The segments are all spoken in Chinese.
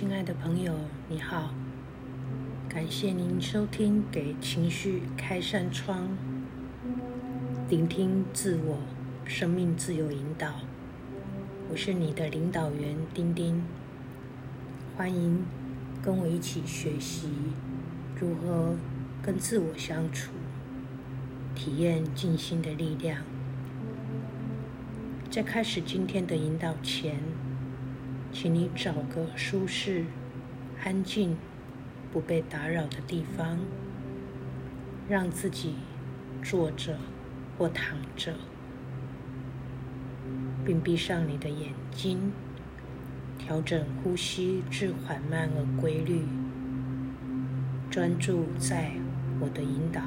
亲爱的朋友，你好，感谢您收听《给情绪开扇窗》，聆听自我生命自由引导。我是你的领导员丁丁，欢迎跟我一起学习如何跟自我相处，体验静心的力量。在开始今天的引导前，请你找个舒适、安静、不被打扰的地方，让自己坐着或躺着，并闭上你的眼睛，调整呼吸至缓慢而规律，专注在我的引导。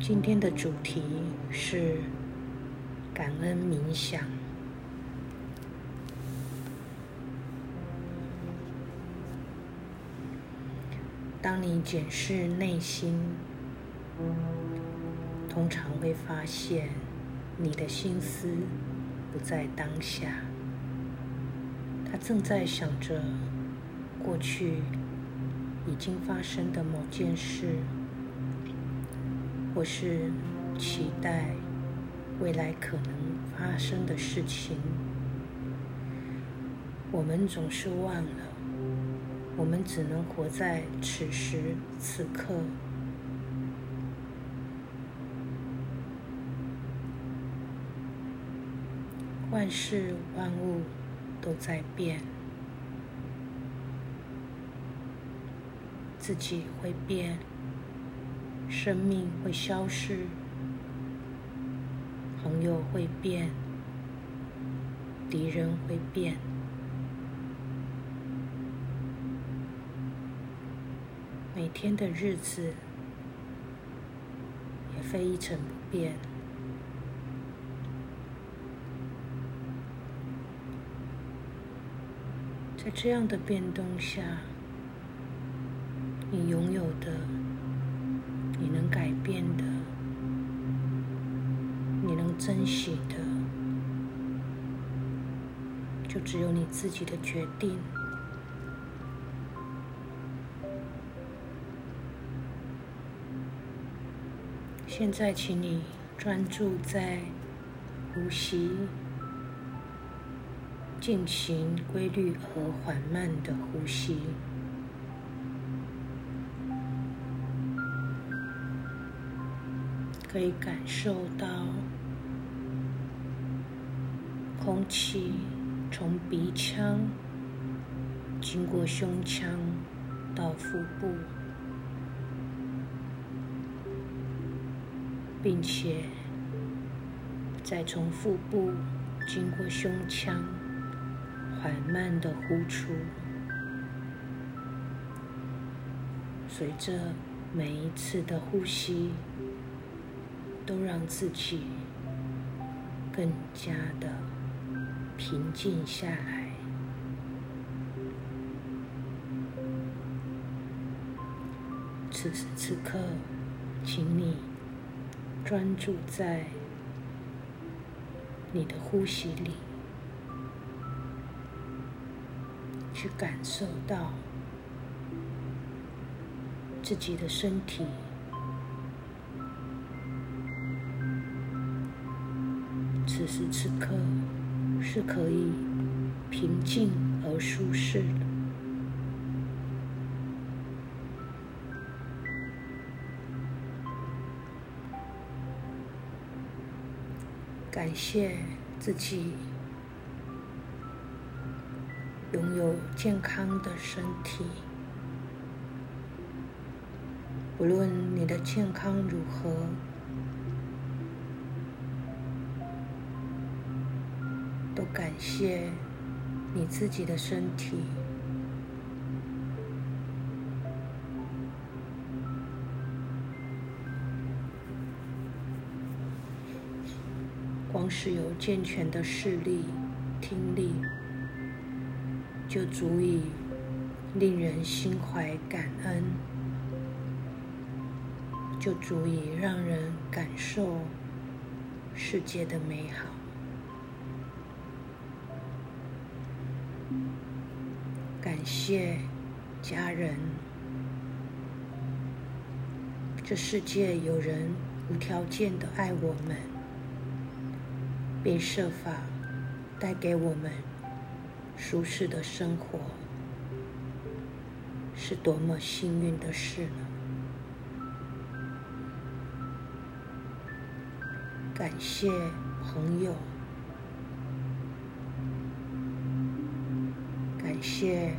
今天的主题是。感恩冥想。当你检视内心，通常会发现你的心思不在当下，他正在想着过去已经发生的某件事，或是期待。未来可能发生的事情，我们总是忘了。我们只能活在此时此刻。万事万物都在变，自己会变，生命会消逝。朋友会变，敌人会变，每天的日子也非一成不变。在这样的变动下，你拥有的，你能改变的。你能珍惜的，就只有你自己的决定。现在，请你专注在呼吸，进行规律和缓慢的呼吸。可以感受到空气从鼻腔经过胸腔到腹部，并且再从腹部经过胸腔缓慢的呼出，随着每一次的呼吸。都让自己更加的平静下来。此时此刻，请你专注在你的呼吸里，去感受到自己的身体。此时此刻是可以平静而舒适的。感谢自己拥有健康的身体，不论你的健康如何。都感谢你自己的身体，是有健全的视力、听力，就足以令人心怀感恩，就足以让人感受世界的美好。感谢家人，这世界有人无条件的爱我们，并设法带给我们舒适的生活，是多么幸运的事呢？感谢朋友。感谢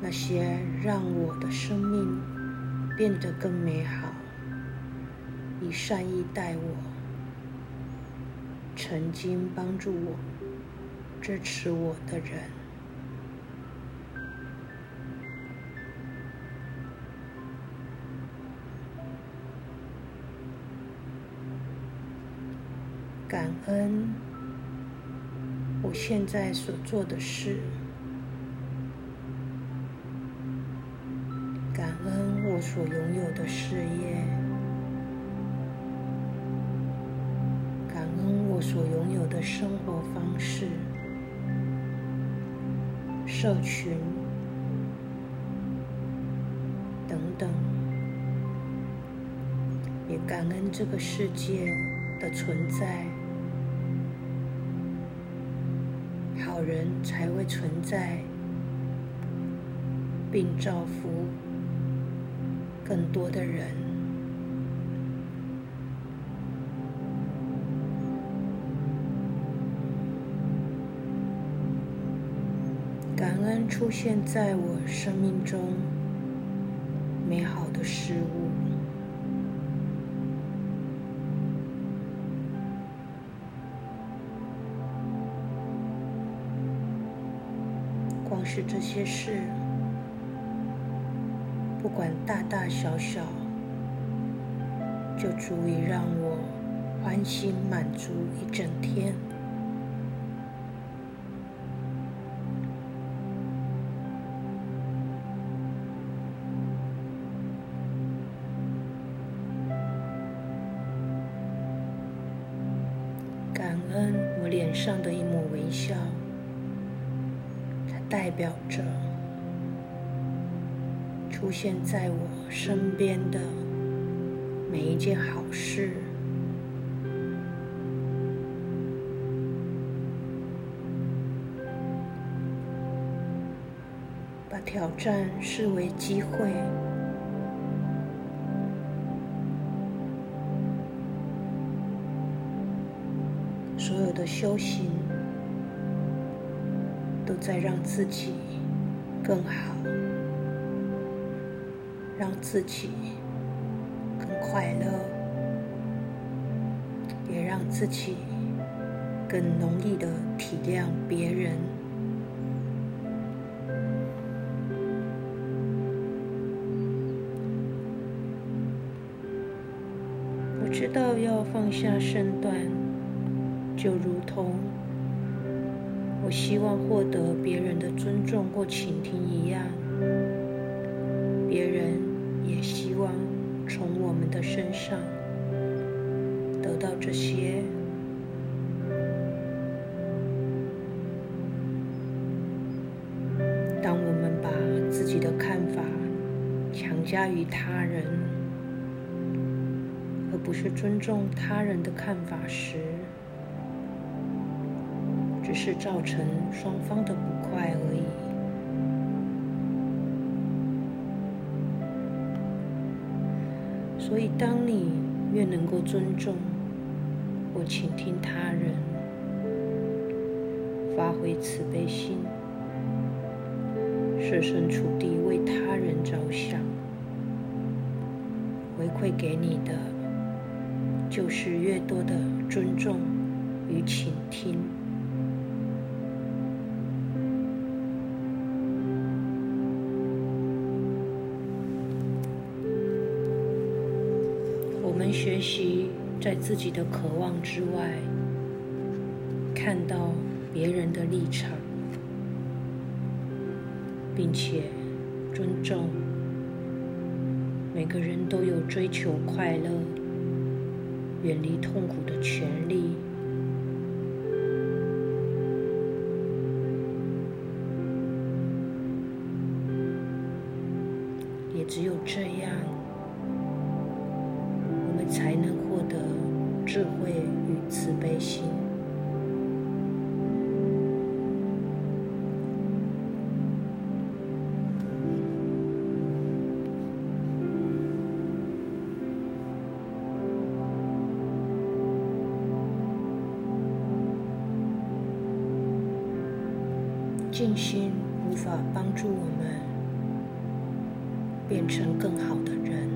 那些让我的生命变得更美好、以善意待我、曾经帮助我、支持我的人。感恩我现在所做的事。感恩我所拥有的事业，我所拥有的生活方式、社群等等，也感恩这个世界的存在，好人才会存在，并造福。更多的人，出现在我生命中美好的事物。光是这些事。不管大大小小，就足以让我欢欣满足一整天。感恩我脸上的一抹微笑，它代表着。出现在我身边的每一件好事，把挑战视为机会，所有的修行都在让自己更好。让自己更快乐，也让自己更容易的体谅别人。我知道要放下身段，就如同我希望获得别人的尊重或倾听一样，别人。也希望从我们的身上得到这些。当我们把自己的看法强加于他人，而不是尊重他人的看法时，是造成双方的不快而已。所以，当你越能够尊重或倾听他人，发挥慈悲心，设身处地为他人着想，回馈给你的就是越多的尊重与倾听。我们学习在自己的渴望之外看到别人的立场并且尊重每个人都有追求快乐远离痛苦的权利。也只有这样才能获得智慧与慈悲心。静心无法帮助我们变成更好的人，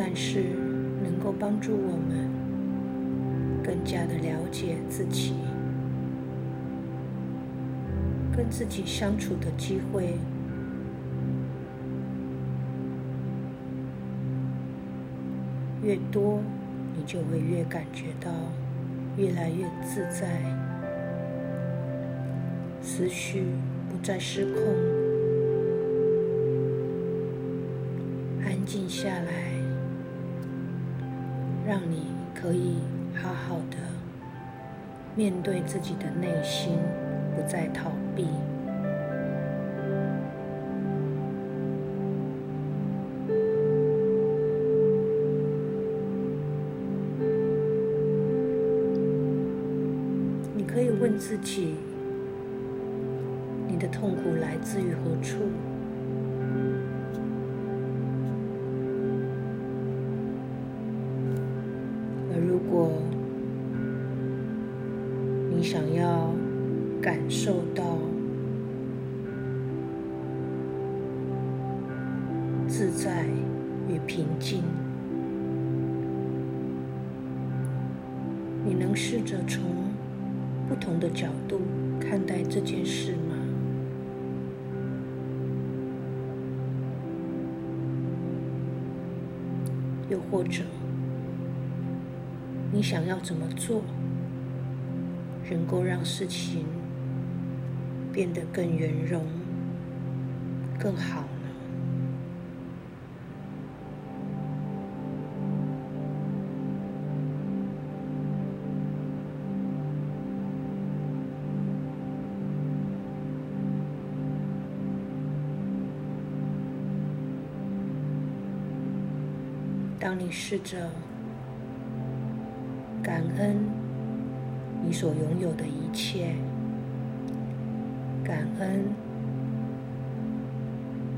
但是能够帮助我们更加的了解自己，跟自己相处的机会越多，你就会越感觉到越来越自在。思绪不再失控，安静下来，让你可以好好的面对自己的内心，不再逃避。你可以问自己。你的痛苦来自于何处？自在与平静，你能试着从不同的角度看待这件事吗？又或者，你想要怎么做，能够让事情变得更圆融、更好你试着感恩你所拥有的一切，感恩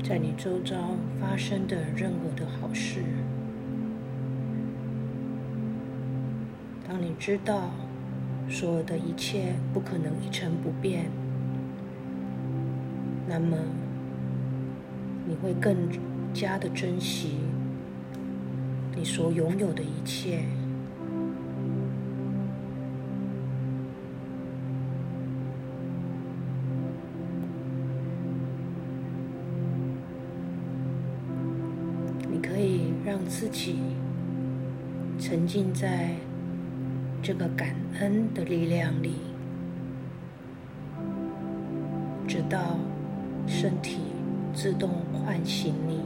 在你周遭发生的任何的好事，当你知道所有的一切不可能一成不变，那么你会更加的珍惜。你所拥有的一切，你可以让自己沉浸在这个感恩的力量里，直到身体自动唤醒你。